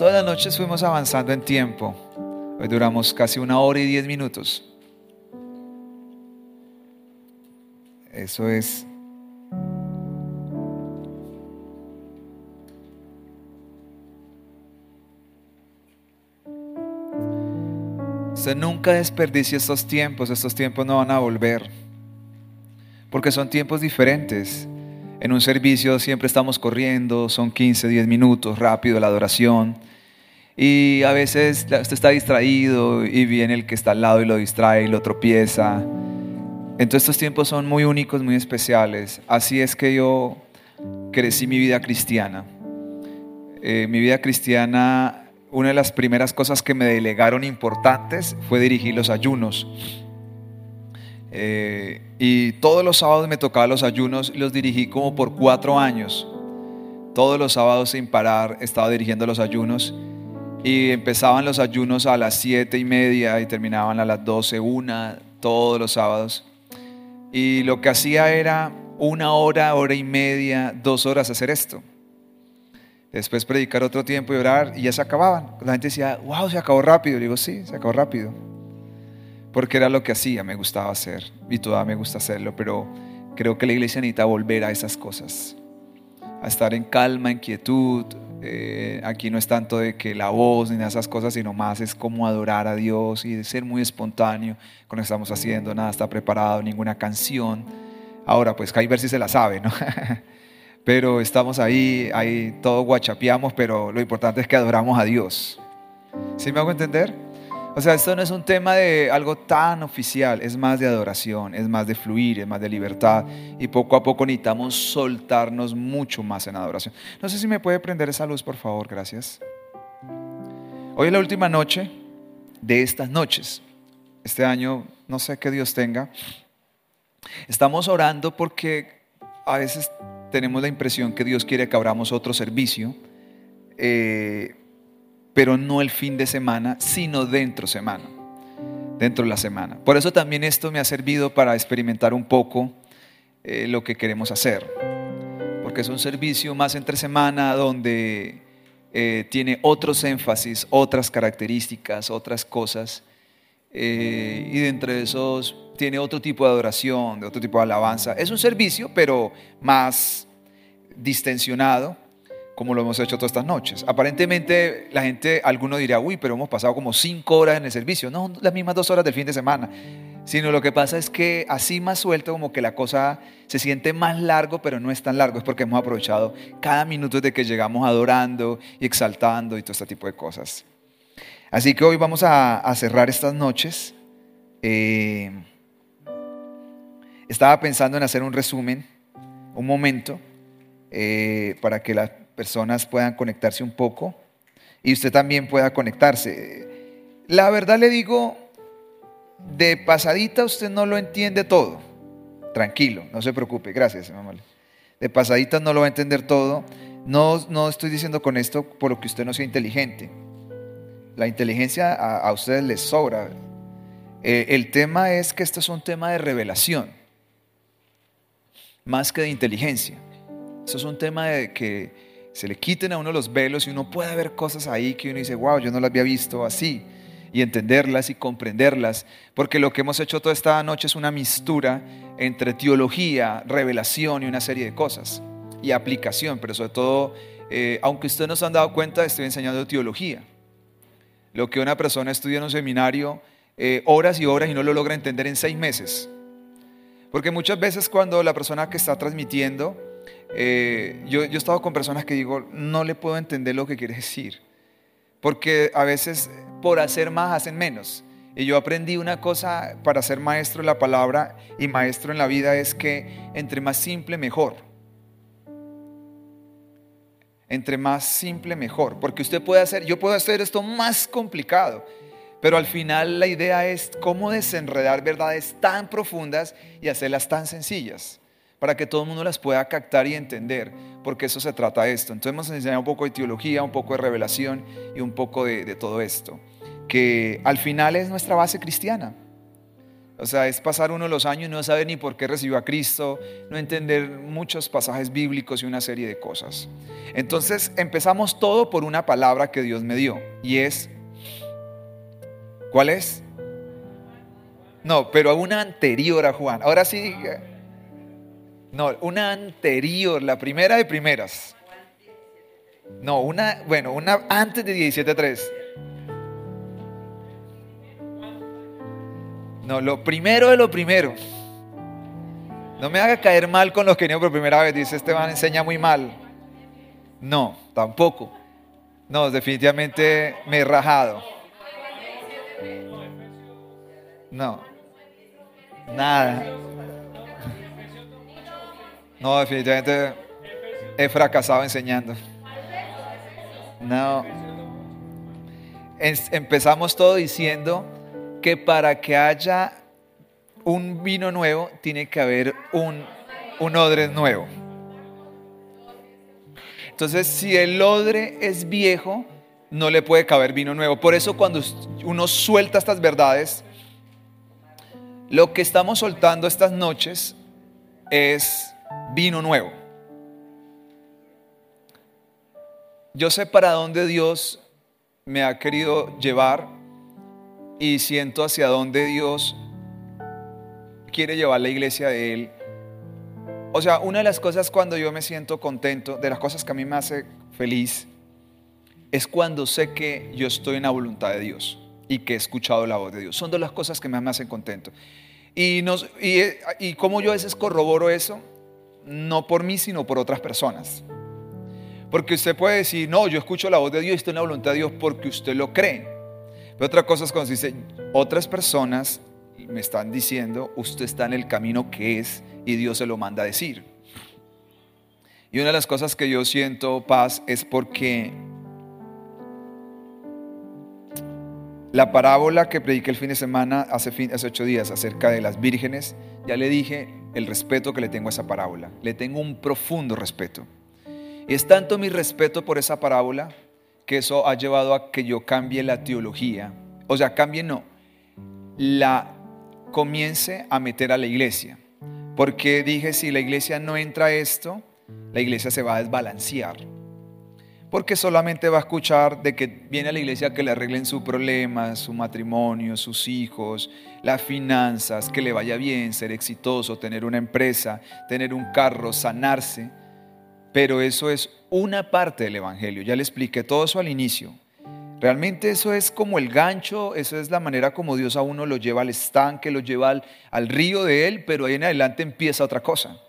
Todas las noches fuimos avanzando en tiempo. Hoy duramos casi una hora y diez minutos. Eso es Usted nunca desperdicie estos tiempos, estos tiempos no van a volver, porque son tiempos diferentes. En un servicio siempre estamos corriendo, son 15, 10 minutos, rápido la adoración. Y a veces usted está distraído y viene el que está al lado y lo distrae y lo tropieza. Entonces estos tiempos son muy únicos, muy especiales. Así es que yo crecí mi vida cristiana. Eh, mi vida cristiana una de las primeras cosas que me delegaron importantes fue dirigir los ayunos. Eh, y todos los sábados me tocaba los ayunos y los dirigí como por cuatro años. Todos los sábados sin parar estaba dirigiendo los ayunos y empezaban los ayunos a las siete y media y terminaban a las doce, una, todos los sábados. Y lo que hacía era una hora, hora y media, dos horas hacer esto después predicar otro tiempo y orar y ya se acababan. La gente decía, wow, se acabó rápido. Y digo, sí, se acabó rápido. Porque era lo que hacía, me gustaba hacer y todavía me gusta hacerlo, pero creo que la iglesia necesita volver a esas cosas, a estar en calma, en quietud. Eh, aquí no es tanto de que la voz ni de esas cosas, sino más es como adorar a Dios y de ser muy espontáneo con estamos haciendo, nada está preparado, ninguna canción. Ahora, pues hay ver si se la sabe, ¿no? pero estamos ahí, ahí todo guachapeamos, pero lo importante es que adoramos a Dios. ¿Sí me hago entender? O sea, esto no es un tema de algo tan oficial, es más de adoración, es más de fluir, es más de libertad y poco a poco necesitamos soltarnos mucho más en adoración. No sé si me puede prender esa luz, por favor, gracias. Hoy es la última noche de estas noches. Este año, no sé qué Dios tenga. Estamos orando porque a veces tenemos la impresión que Dios quiere que abramos otro servicio, eh, pero no el fin de semana, sino dentro semana, dentro de la semana. Por eso también esto me ha servido para experimentar un poco eh, lo que queremos hacer, porque es un servicio más entre semana donde eh, tiene otros énfasis, otras características, otras cosas, y dentro de esos tiene otro tipo de adoración, de otro tipo de alabanza. Es un servicio, pero más distensionado, como lo hemos hecho todas estas noches. Aparentemente la gente, alguno dirá, uy, pero hemos pasado como cinco horas en el servicio. No, las mismas dos horas del fin de semana. Sino lo que pasa es que así más suelto, como que la cosa se siente más largo, pero no es tan largo. Es porque hemos aprovechado cada minuto de que llegamos adorando y exaltando y todo este tipo de cosas. Así que hoy vamos a, cerrar estas noches. Eh, estaba pensando en hacer un resumen, un momento, eh, para que las personas puedan conectarse un poco y usted también pueda conectarse. La verdad le digo, de pasadita usted no lo entiende todo. Tranquilo, no se preocupe, gracias, mamá. De pasadita no lo va a entender todo. No, no estoy diciendo con esto por lo que usted no sea inteligente. La inteligencia a, ustedes les sobra. Eh, el tema es que esto es un tema de revelación más que de inteligencia. Eso es un tema de que se le quiten a uno los velos y uno puede ver cosas ahí que uno dice, wow, yo no las había visto así. Y entenderlas y comprenderlas. Porque lo que hemos hecho toda esta noche es una mistura entre teología, revelación y una serie de cosas. Y aplicación, pero sobre todo, eh, aunque ustedes no se han dado cuenta, estoy enseñando teología. Lo que una persona estudia en un seminario eh, horas y horas y no lo logra entender en seis meses porque muchas veces cuando la persona que está transmitiendo, eh, yo, he estado con personas que digo, no le puedo entender lo que quiere decir. Porque a veces por hacer más hacen menos. Y yo aprendí una cosa para ser maestro en la palabra y maestro en la vida es que entre más simple mejor. Entre más simple mejor. Porque usted puede hacer, yo puedo hacer esto más complicado. Pero al final la idea es cómo desenredar verdades tan profundas y hacerlas tan sencillas para que todo el mundo las pueda captar y entender, porque eso se trata de esto. Entonces hemos enseñado un poco de teología, un poco de revelación y un poco de, todo esto, que al final es nuestra base cristiana. O sea, es pasar uno los años y no saber ni por qué recibió a Cristo, no entender muchos pasajes bíblicos y una serie de cosas. Entonces empezamos todo por una palabra que Dios me dio y es, ¿cuál es? No, pero una anterior a Juan. Ahora sí, no, una anterior, la primera de primeras. No, una, bueno, una antes de 17.3. No, lo primero de lo primero. No me haga caer mal con los que vinieron por primera vez. Dice Esteban, enseña muy mal. No, tampoco. No, definitivamente me he rajado. No. Nada. No, definitivamente he fracasado enseñando. No. empezamos todo diciendo que para que haya un vino nuevo, tiene que haber un, un odre nuevo. Entonces, si el odre es viejo, no le puede caber vino nuevo. Por eso cuando uno suelta estas verdades, lo que estamos soltando estas noches es vino nuevo. Yo sé para dónde Dios me ha querido llevar y siento hacia dónde Dios quiere llevar la iglesia de Él. O sea, una de las cosas cuando yo me siento contento, de las cosas que a mí me hace feliz, es cuando sé que yo estoy en la voluntad de Dios y que he escuchado la voz de Dios. Son de las cosas que más me hacen contento. Y, y como yo a veces corroboro eso, no por mí, sino por otras personas. Porque usted puede decir, no, yo escucho la voz de Dios y estoy en la voluntad de Dios porque usted lo cree. Pero otra cosa es cuando dice, otras personas me están diciendo, usted está en el camino que es y Dios se lo manda a decir. Y una de las cosas que yo siento paz es porque la parábola que prediqué el fin de semana hace, hace ocho días acerca de las vírgenes, ya le dije el respeto que le tengo a esa parábola. Le tengo un profundo respeto. Es tanto mi respeto por esa parábola que eso ha llevado a que yo cambie la teología. O sea, cambie no, la comience a meter a la iglesia. Porque dije, si la iglesia no entra a esto, la iglesia se va a desbalancear. Porque solamente va a escuchar de que viene a la iglesia que le arreglen su problema, su matrimonio, sus hijos, las finanzas, que le vaya bien, ser exitoso, tener una empresa, tener un carro, sanarse. Pero eso es una parte del Evangelio. Ya le expliqué todo eso al inicio. Realmente eso es como el gancho, eso es la manera como Dios a uno lo lleva al estanque, lo lleva al, al río de Él, pero ahí en adelante empieza otra cosa.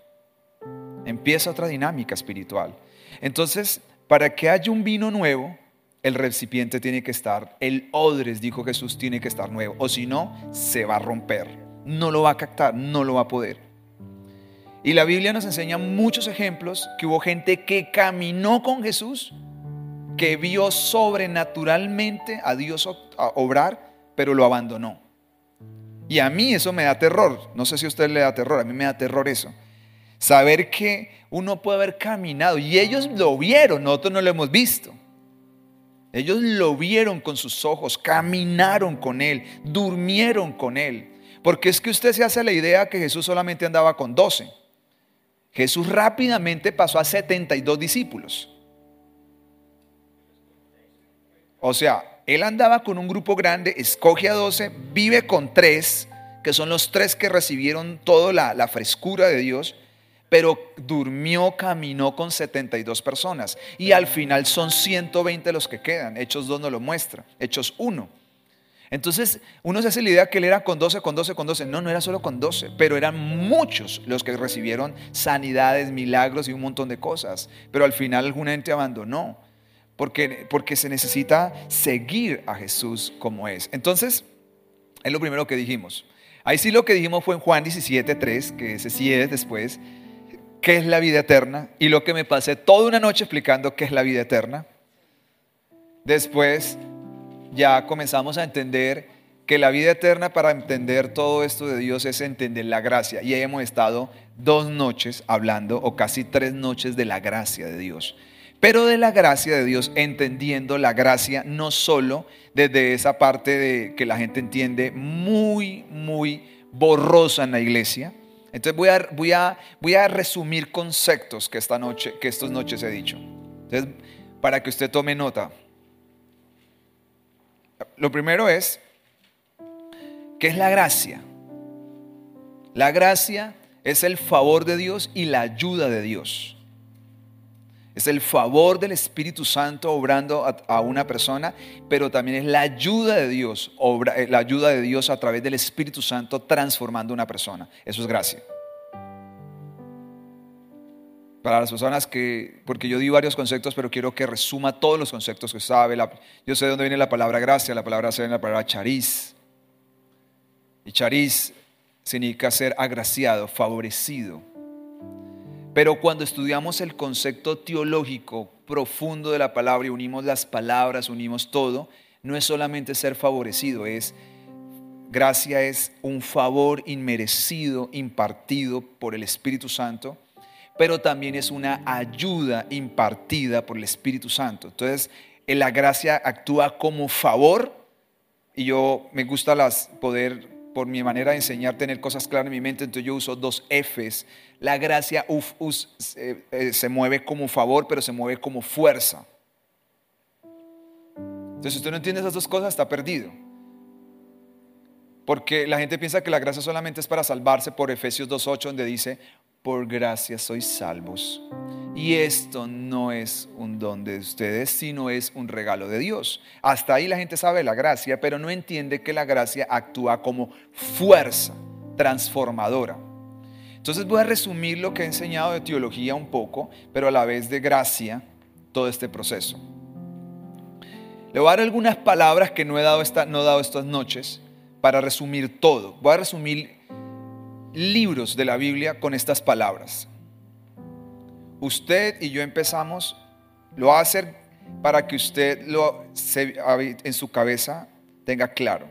Empieza otra dinámica espiritual. Entonces, para que haya un vino nuevo, el recipiente tiene que estar, el odres, dijo Jesús, tiene que estar nuevo, o si no, se va a romper. No lo va a captar, no lo va a poder. Y la Biblia nos enseña muchos ejemplos que hubo gente que caminó con Jesús, que vio sobrenaturalmente a Dios obrar, pero lo abandonó. Y a mí eso me da terror. No sé si a usted le da terror, a mí me da terror eso. Saber que uno puede haber caminado y ellos lo vieron, nosotros no lo hemos visto. Ellos lo vieron con sus ojos, caminaron con Él, durmieron con Él. Porque es que usted se hace la idea que Jesús solamente andaba con doce. Jesús rápidamente pasó a 72 discípulos. O sea, él andaba con un grupo grande, escoge a 12, vive con tres, que son los tres que recibieron toda la frescura de Dios, pero durmió, caminó con 72 personas. Y al final son 120 los que quedan. Hechos 2 nos lo muestra, Hechos 1. Entonces uno se hace la idea que él era con 12, con 12, con 12. No, no era solo con 12, pero eran muchos los que recibieron sanidades, milagros y un montón de cosas. Pero al final alguna gente abandonó, porque, porque se necesita seguir a Jesús como es. Entonces, es lo primero que dijimos. Ahí sí lo que dijimos fue en Juan 17, 3, que se sigue después, qué es la vida eterna. Y lo que me pasé toda una noche explicando qué es la vida eterna. Después ya comenzamos a entender que la vida eterna para entender todo esto de Dios es entender la gracia. Y ahí hemos estado dos noches hablando, o casi tres noches, de la gracia de Dios. Pero de la gracia de Dios, entendiendo la gracia no solo desde esa parte de que la gente entiende muy, muy borrosa en la iglesia. Entonces voy a, voy a, voy a resumir conceptos que esta noche, que estas noches he dicho. Entonces, para que usted tome nota. Lo primero es, ¿qué es la gracia? La gracia es el favor de Dios y la ayuda de Dios. Es el favor del Espíritu Santo obrando a, una persona, pero también es la ayuda de Dios, eh, la ayuda de Dios a través del Espíritu Santo transformando una persona. Eso es gracia. Para las personas que, porque yo di varios conceptos, pero quiero que resuma todos los conceptos que sabe. yo sé de dónde viene la palabra gracia, la palabra gracia viene la palabra chariz. Y chariz significa ser agraciado, favorecido. Pero cuando estudiamos el concepto teológico profundo de la palabra y unimos las palabras, unimos todo, no es solamente ser favorecido, es gracia es un favor inmerecido, impartido por el Espíritu Santo, pero también es una ayuda impartida por el Espíritu Santo. Entonces, la gracia actúa como favor y yo me gusta las poder por mi manera de enseñar, tener cosas claras en mi mente, entonces yo uso dos Fs. La gracia uf, eh, se mueve como favor, pero se mueve como fuerza. Entonces, si usted no entiende esas dos cosas, está perdido. Porque la gente piensa que la gracia solamente es para salvarse por Efesios 2.8, donde dice, por gracia sois salvos. Y esto no es un don de ustedes, sino es un regalo de Dios. Hasta ahí la gente sabe la gracia, pero no entiende que la gracia actúa como fuerza transformadora. Entonces voy a resumir lo que he enseñado de teología un poco, pero a la vez de gracia, todo este proceso. Le voy a dar algunas palabras que no he dado, esta, no he dado estas noches para resumir todo. Voy a resumir libros de la Biblia con estas palabras usted y yo empezamos, lo va a hacer para que usted lo, en su cabeza tenga claro.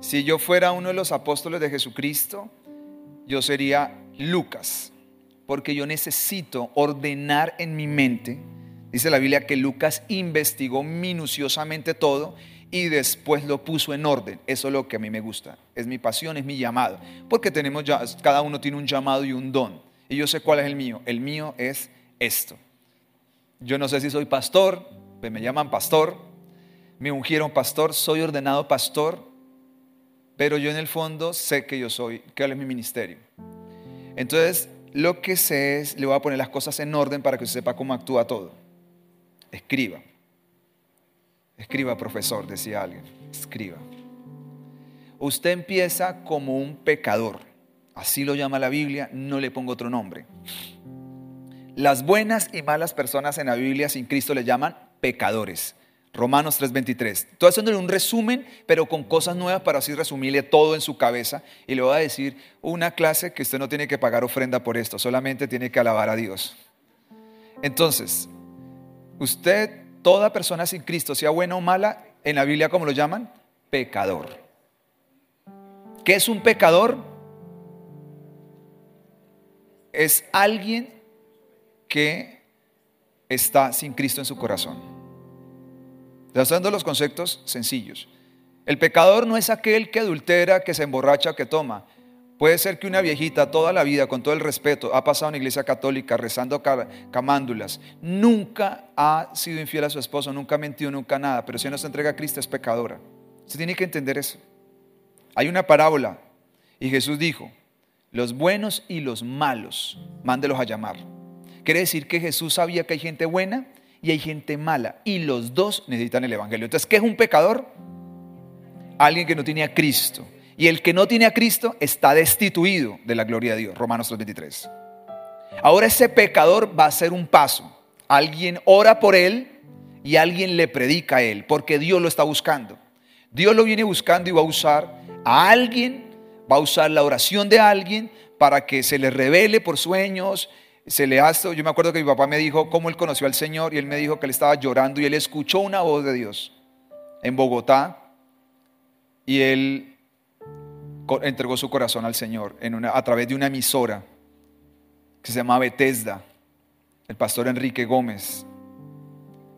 Si yo fuera uno de los apóstoles de Jesucristo, yo sería Lucas, porque yo necesito ordenar en mi mente. Dice la Biblia que Lucas investigó minuciosamente todo y después lo puso en orden. Eso es lo que a mí me gusta. Es mi pasión, es mi llamado. Porque tenemos ya, cada uno tiene un llamado y un don y yo sé cuál es el mío. El mío es esto. Yo no sé si soy pastor, me llaman pastor, me ungieron pastor, soy ordenado pastor, pero yo en el fondo sé que yo soy, que es mi ministerio. Entonces, lo que sé es, le voy a poner las cosas en orden para que usted sepa cómo actúa todo. Escriba. Escriba, profesor, decía alguien. Escriba. Usted empieza como un pecador así lo llama la Biblia, no le pongo otro nombre. Las buenas y malas personas en la Biblia sin Cristo le llaman pecadores. Romanos 3:23. Estoy haciéndole un resumen, pero con cosas nuevas para así resumirle todo en su cabeza. Y le voy a decir una clase que usted no tiene que pagar ofrenda por esto, solamente tiene que alabar a Dios. Entonces, usted, toda persona sin Cristo, sea buena o mala, en la Biblia, ¿cómo lo llaman? Pecador. ¿Qué es un pecador? es alguien que está sin Cristo en su corazón. dando los conceptos sencillos. El pecador no es aquel que adultera, que se emborracha, que toma. Puede ser que una viejita toda la vida, con todo el respeto, ha pasado en la iglesia católica rezando camándulas, nunca ha sido infiel a su esposo, nunca ha mentido, nunca nada, pero si no se entrega a Cristo es pecadora. Se tiene que entender eso. Hay una parábola y Jesús dijo, los buenos y los malos, mándelos a llamar. Quiere decir que Jesús sabía que hay gente buena y hay gente mala, y los dos necesitan el Evangelio. Entonces, ¿qué es un pecador? Alguien que no tiene a Cristo. Y el que no tiene a Cristo está destituido de la gloria de Dios. Romanos 3:23. Ahora ese pecador va a hacer un paso. Alguien ora por él y alguien le predica a él, porque Dios lo está buscando. Dios lo viene buscando y va a usar a alguien va a usar la oración de alguien para que se le revele por sueños, se le hace, yo me acuerdo que mi papá me dijo cómo él conoció al Señor y él me dijo que él estaba llorando y él escuchó una voz de Dios en Bogotá y él entregó su corazón al Señor a través de una emisora que se llama Bethesda, el pastor Enrique Gómez.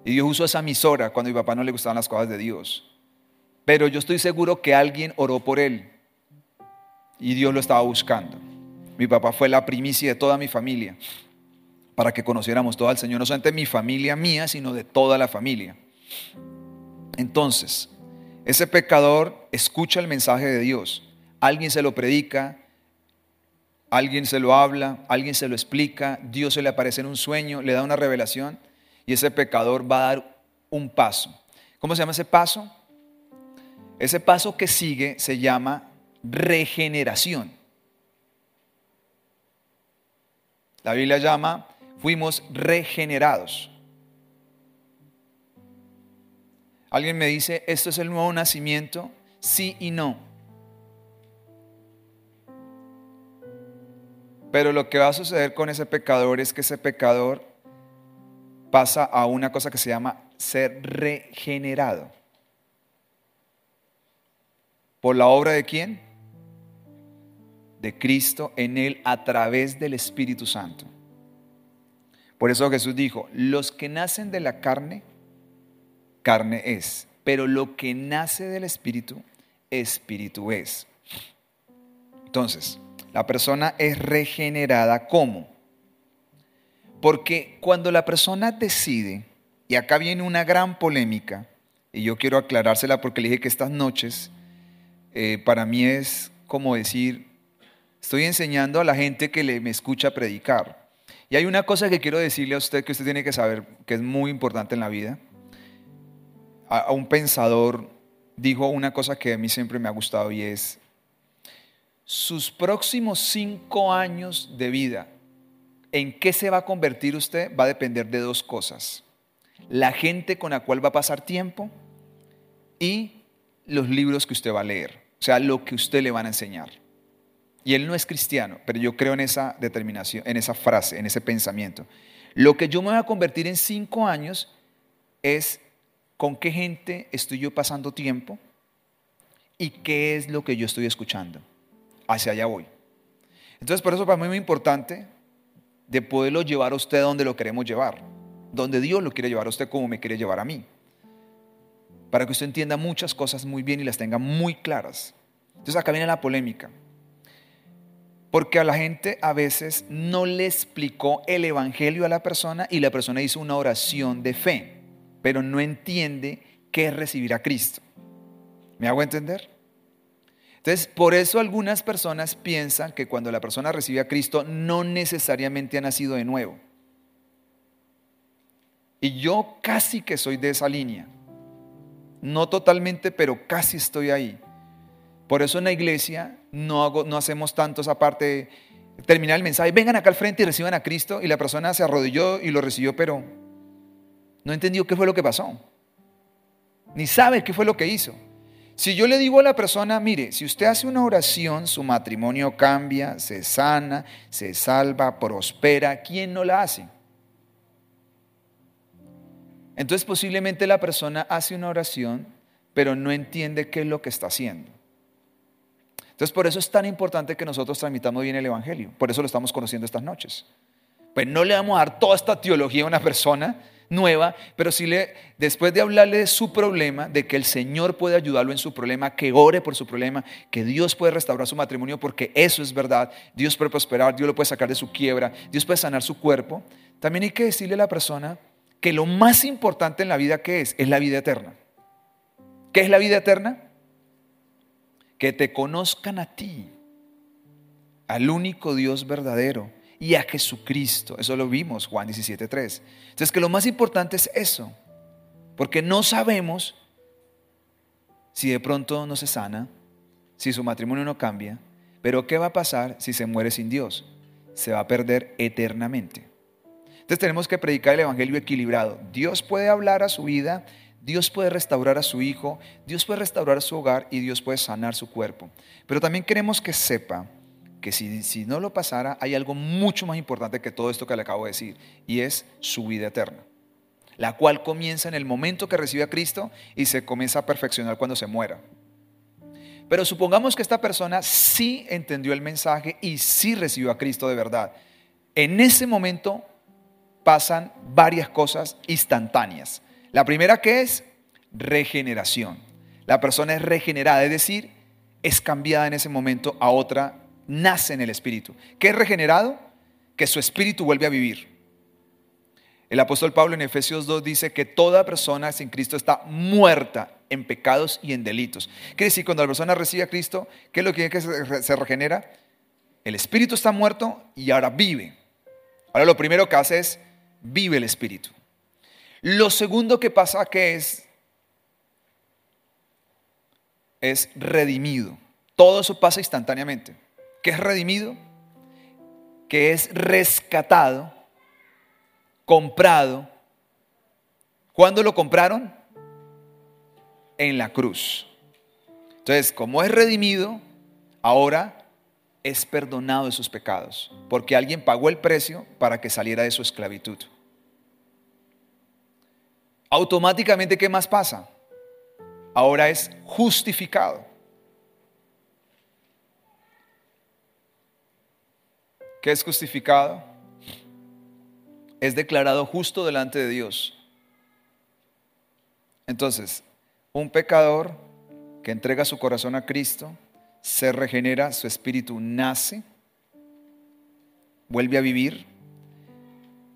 Y Dios usó esa emisora cuando a mi papá no le gustaban las cosas de Dios. Pero yo estoy seguro que alguien oró por él y Dios lo estaba buscando. Mi papá fue la primicia de toda mi familia para que conociéramos todo al Señor, no solamente mi familia mía, sino de toda la familia. Entonces, ese pecador escucha el mensaje de Dios, alguien se lo predica, alguien se lo habla, alguien se lo explica, Dios se le aparece en un sueño, le da una revelación y ese pecador va a dar un paso. ¿Cómo se llama ese paso? Ese paso que sigue se llama regeneración. La Biblia llama, fuimos regenerados. Alguien me dice, ¿esto es el nuevo nacimiento? Sí y no. Pero lo que va a suceder con ese pecador es que ese pecador pasa a una cosa que se llama ser regenerado. ¿Por la obra de quién? De Cristo en él a través del Espíritu Santo. Por eso Jesús dijo, los que nacen de la carne, carne es, pero lo que nace del Espíritu, Espíritu es. Entonces, la persona es regenerada ¿cómo? Porque cuando la persona decide, y acá viene una gran polémica, y yo quiero aclarársela porque le dije que estas noches eh, para mí es como decir, estoy enseñando a la gente que le, me escucha predicar. Y hay una cosa que quiero decirle a usted que usted tiene que saber, que es muy importante en la vida. a un pensador dijo una cosa que a mí siempre me ha gustado y es, sus próximos cinco años de vida, ¿en qué se va a convertir usted? Va a depender de dos cosas. La gente con la cual va a pasar tiempo y los libros que usted va a leer. O sea, lo que usted le van a enseñar. Y él no es cristiano, pero yo creo en esa determinación, en esa frase, en ese pensamiento. Lo que yo me voy a convertir en cinco años es con qué gente estoy yo pasando tiempo y qué es lo que yo estoy escuchando hacia allá voy. Entonces, por eso para mí es muy importante de poderlo llevar a usted donde lo queremos llevar, donde Dios lo quiere llevar a usted como me quiere llevar a mí, para que usted entienda muchas cosas muy bien y las tenga muy claras. Entonces, acá viene la polémica. Porque a la gente a veces no le explicó el Evangelio a la persona y la persona hizo una oración de fe, pero no entiende qué es recibir a Cristo. ¿Me hago entender? Entonces, por eso algunas personas piensan que cuando la persona recibe a Cristo no necesariamente ha nacido de nuevo. Y yo casi que soy de esa línea. No totalmente, pero casi estoy ahí. Por eso en la iglesia no, hago, no hacemos tanto esa parte de terminar el mensaje, vengan acá al frente y reciban a Cristo. Y la persona se arrodilló y lo recibió, pero no entendió qué fue lo que pasó. Ni sabe qué fue lo que hizo. Si yo le digo a la persona, mire, si usted hace una oración, su matrimonio cambia, se sana, se salva, prospera, ¿quién no la hace? Entonces posiblemente la persona hace una oración, pero no entiende qué es lo que está haciendo. Entonces por eso es tan importante que nosotros transmitamos bien el Evangelio. Por eso lo estamos conociendo estas noches. Pues no le vamos a dar toda esta teología a una persona nueva, pero si le, después de hablarle de su problema, de que el Señor puede ayudarlo en su problema, que ore por su problema, que Dios puede restaurar su matrimonio, porque eso es verdad, Dios puede prosperar, Dios lo puede sacar de su quiebra, Dios puede sanar su cuerpo, también hay que decirle a la persona que lo más importante en la vida que es, es la vida eterna. ¿Qué es la vida eterna? Que te conozcan a ti, al único Dios verdadero y a Jesucristo. Eso lo vimos, Juan 17.3. Entonces, que lo más importante es eso, porque no sabemos si de pronto no se sana, si su matrimonio no cambia, pero ¿qué va a pasar si se muere sin Dios? Se va a perder eternamente. Entonces tenemos que predicar el Evangelio equilibrado. Dios puede hablar a su vida, Dios puede restaurar a su hijo, Dios puede restaurar su hogar y Dios puede sanar su cuerpo. Pero también queremos que sepa que si, no lo pasara, hay algo mucho más importante que todo esto que le acabo de decir, y es su vida eterna, la cual comienza en el momento que recibe a Cristo y se comienza a perfeccionar cuando se muera. Pero supongamos que esta persona sí entendió el mensaje y sí recibió a Cristo de verdad. En ese momento pasan varias cosas instantáneas. La primera que es regeneración. La persona es regenerada, es decir, es cambiada en ese momento a otra, nace en el espíritu. ¿Qué es regenerado? Que su espíritu vuelve a vivir. El apóstol Pablo en Efesios 2 dice que toda persona sin Cristo está muerta en pecados y en delitos. Quiere decir, cuando la persona recibe a Cristo, ¿qué es lo que, que se regenera? El espíritu está muerto y ahora vive. Ahora lo primero que hace es vive el espíritu. Lo segundo que pasa que es es redimido. Todo eso pasa instantáneamente. ¿Qué es redimido? Que es rescatado, comprado. ¿Cuándo lo compraron? En la cruz. Entonces, como es redimido, ahora es perdonado de sus pecados, porque alguien pagó el precio para que saliera de su esclavitud. Automáticamente, ¿qué más pasa? Ahora es justificado. ¿Qué es justificado? Es declarado justo delante de Dios. Entonces, un pecador que entrega su corazón a Cristo, se regenera, su espíritu nace, vuelve a vivir,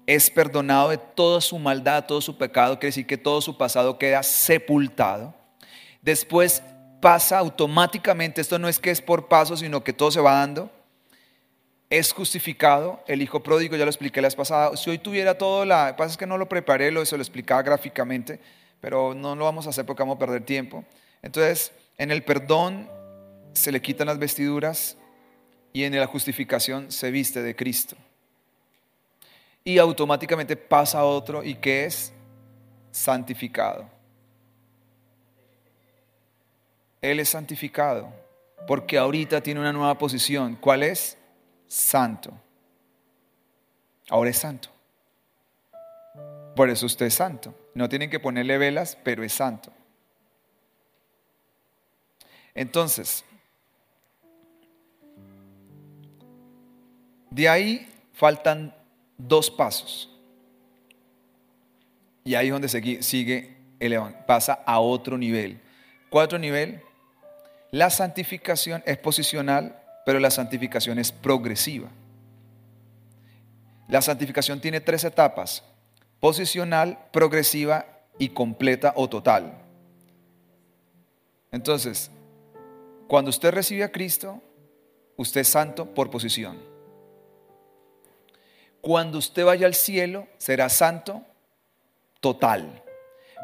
es perdonado de toda su maldad, todo su pecado, quiere decir que todo su pasado queda sepultado. Después pasa automáticamente, esto no es que es por paso, sino que todo se va dando. Es justificado, el hijo pródigo, ya lo expliqué la vez pasada. Si hoy tuviera todo, la pasa es que no lo preparé, lo, se lo explicaba gráficamente, pero no lo vamos a hacer porque vamos a perder tiempo. Entonces, en el perdón se le quitan las vestiduras y en la justificación se viste de Cristo. Y automáticamente pasa a otro y que es santificado. Él es santificado porque ahorita tiene una nueva posición. ¿Cuál es? Santo. Ahora es santo. Por eso usted es santo. No tienen que ponerle velas, pero es santo. Entonces, De ahí faltan dos pasos. Y ahí es donde sigue el pasa a otro nivel. Cuatro nivel. La santificación es posicional, pero la santificación es progresiva. La santificación tiene tres etapas. Posicional, progresiva y completa o total. Entonces, cuando usted recibe a Cristo, usted es santo por posición. Cuando usted vaya al cielo, será santo total.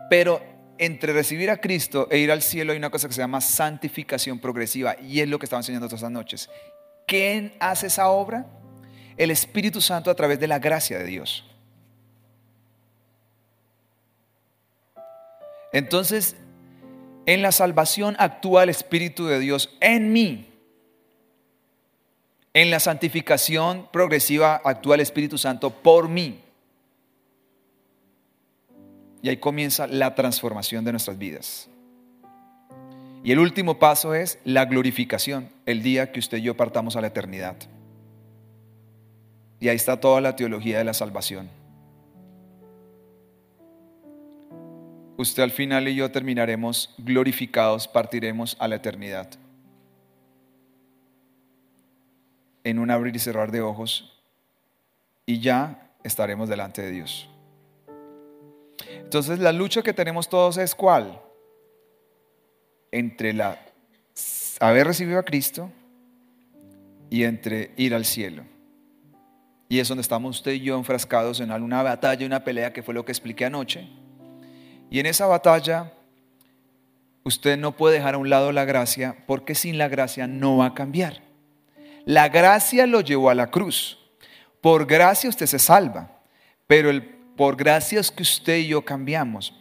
Pero entre recibir a Cristo e ir al cielo hay una cosa que se llama santificación progresiva y es lo que estaba enseñando todas las noches. ¿Quién hace esa obra? El Espíritu Santo a través de la gracia de Dios. Entonces, en la salvación actúa el Espíritu de Dios en mí en la santificación progresiva actúa el Espíritu Santo por mí. Y ahí comienza la transformación de nuestras vidas. Y el último paso es la glorificación, el día que usted y yo partamos a la eternidad. Y ahí está toda la teología de la salvación. Usted al final y yo terminaremos glorificados, partiremos a la eternidad. en un abrir y cerrar de ojos y ya estaremos delante de Dios. Entonces la lucha que tenemos todos es cuál? Entre la haber recibido a Cristo y entre ir al cielo. Y es donde estamos usted y yo enfrascados en una batalla, una pelea que fue lo que expliqué anoche. Y en esa batalla usted no puede dejar a un lado la gracia porque sin la gracia no va a cambiar. La gracia lo llevó a la cruz. Por gracia usted se salva, pero el, por gracia es que usted y yo cambiamos.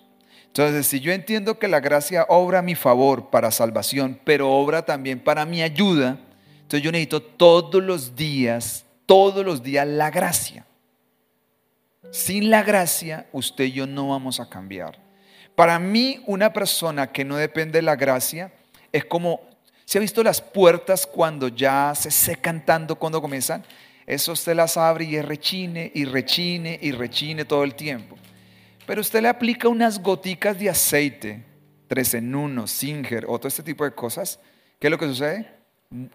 Entonces, si yo entiendo que la gracia obra a mi favor para salvación, pero obra también para mi ayuda, entonces yo necesito todos los días, todos los días la gracia. Sin la gracia, usted y yo no vamos a cambiar. Para mí, una persona que no depende de la gracia es como ¿Se ha visto las puertas cuando ya se secan tanto cuando comienzan? Eso usted las abre y rechine y rechine y rechine todo el tiempo. Pero usted le aplica unas goticas de aceite, tres en uno, Singer o todo este tipo de cosas, ¿qué es lo que sucede?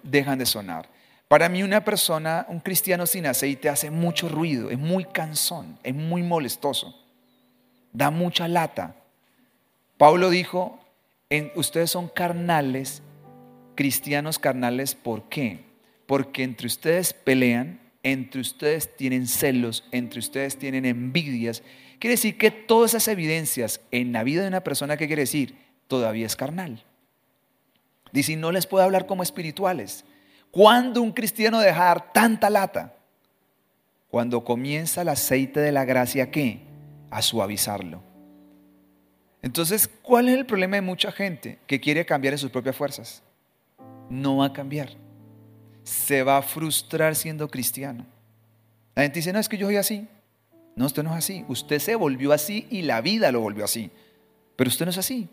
Dejan de sonar. Para mí una persona, un cristiano sin aceite hace mucho ruido, es muy cansón, es muy molestoso, da mucha lata. Pablo dijo, ustedes son carnales, cristianos carnales, ¿por qué? Porque entre ustedes pelean, entre ustedes tienen celos, entre ustedes tienen envidias. Quiere decir que todas esas evidencias en la vida de una persona, ¿qué quiere decir? Todavía es carnal. Dice, no les puede hablar como espirituales. ¿Cuándo un cristiano dejar tanta lata? Cuando comienza el aceite de la gracia, ¿qué? A suavizarlo. Entonces, ¿cuál es el problema de mucha gente que quiere cambiar en sus propias fuerzas? No va a cambiar se va a frustrar siendo cristiano. La gente dice, no, es que yo soy así. No, usted no es así. Usted se volvió así y la vida lo volvió así. Pero usted no es así.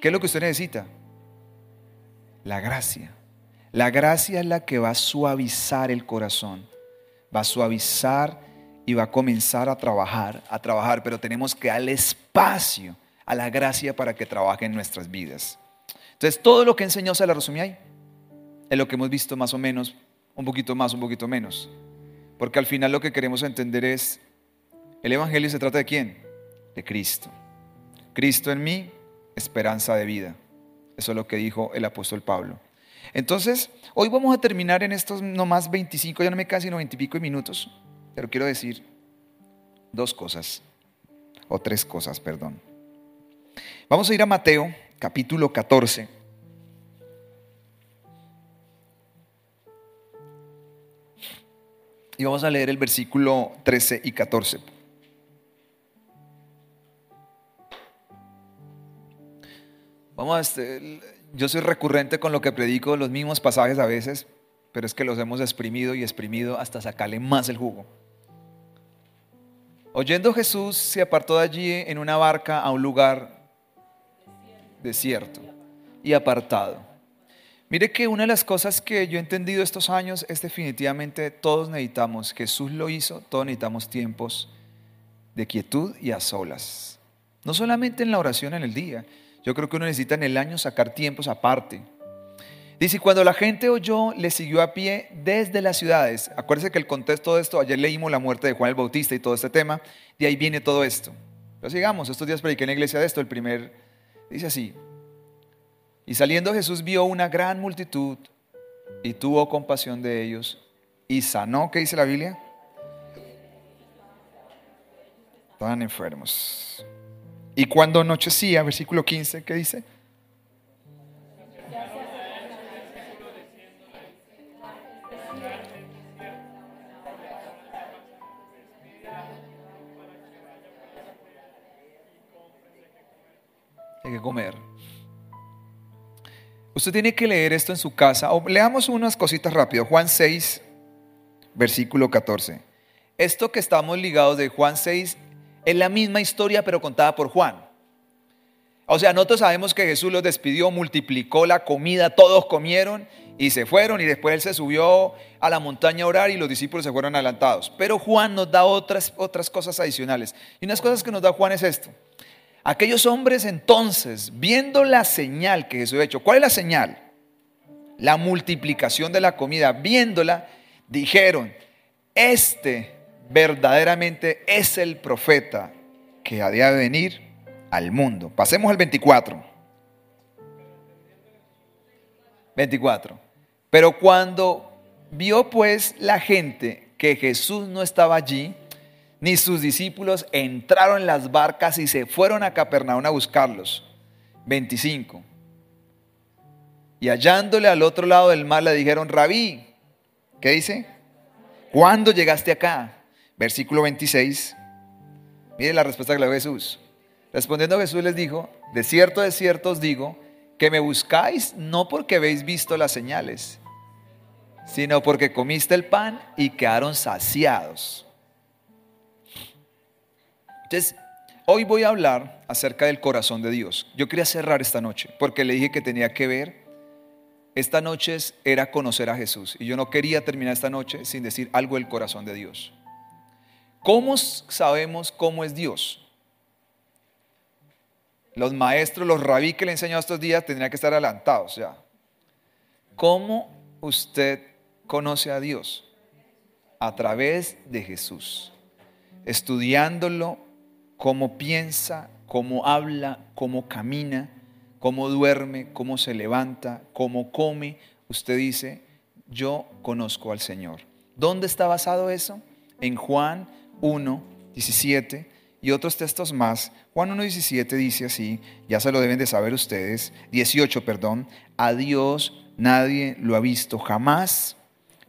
¿Qué es lo que usted necesita? La gracia. La gracia es la que va a suavizar el corazón. Va a suavizar y va a comenzar a trabajar, a trabajar, pero tenemos que darle espacio a la gracia para que trabaje en nuestras vidas. Entonces, todo lo que enseñó se la resumí ahí. Es lo que hemos visto más o menos, un poquito más, un poquito menos. Porque al final lo que queremos entender es, el Evangelio se trata de quién? De Cristo. Cristo en mí, esperanza de vida. Eso es lo que dijo el apóstol Pablo. Entonces, hoy vamos a terminar en estos nomás 25, ya no me casi sino 20 y pico minutos, pero quiero decir dos cosas, o tres cosas, perdón. Vamos a ir a Mateo capítulo 14. Y vamos a leer el versículo 13 y 14. Vamos a, este, yo soy recurrente con lo que predico, los mismos pasajes a veces, pero es que los hemos exprimido y exprimido hasta sacarle más el jugo. Oyendo Jesús se apartó de allí en una barca a un lugar desierto y apartado. Mire que una de las cosas que yo he entendido estos años es definitivamente todos necesitamos, Jesús lo hizo, todos necesitamos tiempos de quietud y a solas. No solamente en la oración en el día, yo creo que uno necesita en el año sacar tiempos aparte. Dice, cuando la gente oyó, le siguió a pie desde las ciudades. Acuérdense que el contexto de esto, ayer leímos la muerte de Juan el Bautista y todo este tema, de ahí viene todo esto. Pero sigamos, estos días prediqué en la iglesia de esto, el primer Dice así, y saliendo Jesús vio una gran multitud y tuvo compasión de ellos y sanó, ¿qué dice la Biblia? Estaban enfermos. Y cuando anochecía, versículo 15, ¿qué dice? Que comer. Usted tiene que leer esto en su casa. O leamos unas cositas rápido. Juan 6, versículo 14. Esto que estamos ligados de Juan 6 es la misma historia, pero contada por Juan. O sea, nosotros sabemos que Jesús los despidió, multiplicó la comida, todos comieron y se fueron y después él se subió a la montaña a orar y los discípulos se fueron adelantados. Pero Juan nos da otras, otras cosas adicionales. Y unas cosas que nos da Juan es esto. Aquellos hombres entonces, viendo la señal que Jesús ha hecho, ¿cuál es la señal? La multiplicación de la comida, viéndola, dijeron, este verdaderamente es el profeta que ha de venir al mundo. Pasemos al 24. 24. Pero cuando vio pues la gente que Jesús no estaba allí, ni sus discípulos entraron en las barcas y se fueron a Capernaum a buscarlos. 25. Y hallándole al otro lado del mar le dijeron, rabí, ¿qué dice? ¿Cuándo llegaste acá? Versículo 26. Mire la respuesta que le dio Jesús. Respondiendo Jesús les dijo, de cierto, de cierto os digo, que me buscáis no porque habéis visto las señales, sino porque comiste el pan y quedaron saciados. Entonces, hoy voy a hablar acerca del corazón de Dios. Yo quería cerrar esta noche porque le dije que tenía que ver. Esta noche era conocer a Jesús y yo no quería terminar esta noche sin decir algo del corazón de Dios. ¿Cómo sabemos cómo es Dios? Los maestros, los rabí que le he estos días tendrían que estar adelantados ya. ¿Cómo usted conoce a Dios? A través de Jesús. Estudiándolo, cómo piensa, cómo habla, cómo camina, cómo duerme, cómo se levanta, cómo come. Usted dice, yo conozco al Señor. ¿Dónde está basado eso? En Juan 1, 17 y otros textos más. Juan 1, 17 dice así, ya se lo deben de saber ustedes, 18, perdón, a Dios nadie lo ha visto jamás,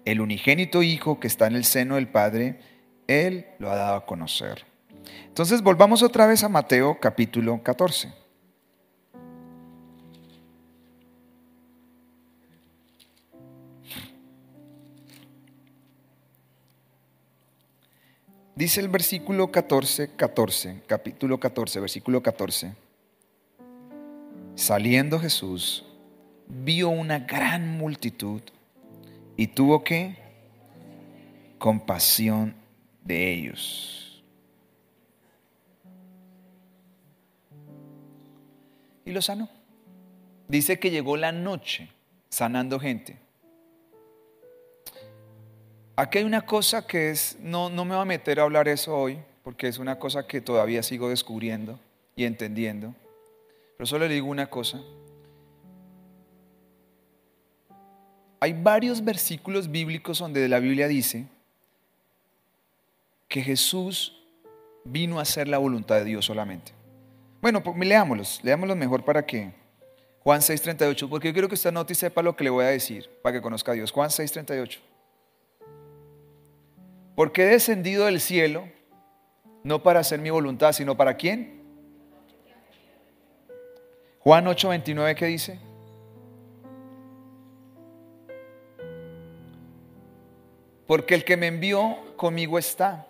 el unigénito Hijo que está en el seno del Padre, Él lo ha dado a conocer. Entonces volvamos otra vez a Mateo capítulo 14. Dice el versículo 14, 14, capítulo 14, versículo 14. Saliendo Jesús, vio una gran multitud y tuvo que compasión de ellos. Y lo sanó. Dice que llegó la noche sanando gente. Aquí hay una cosa que es, no, no me voy a meter a hablar eso hoy, porque es una cosa que todavía sigo descubriendo y entendiendo. Pero solo le digo una cosa. Hay varios versículos bíblicos donde la Biblia dice que Jesús vino a hacer la voluntad de Dios solamente. Bueno, pues, leámoslos, leámoslos mejor para que Juan 6:38, porque yo quiero que usted note y sepa lo que le voy a decir para que conozca a Dios. Juan 6:38. Porque he descendido del cielo no para hacer mi voluntad, sino para quién? Juan 8:29, ¿qué dice? Porque el que me envió conmigo está.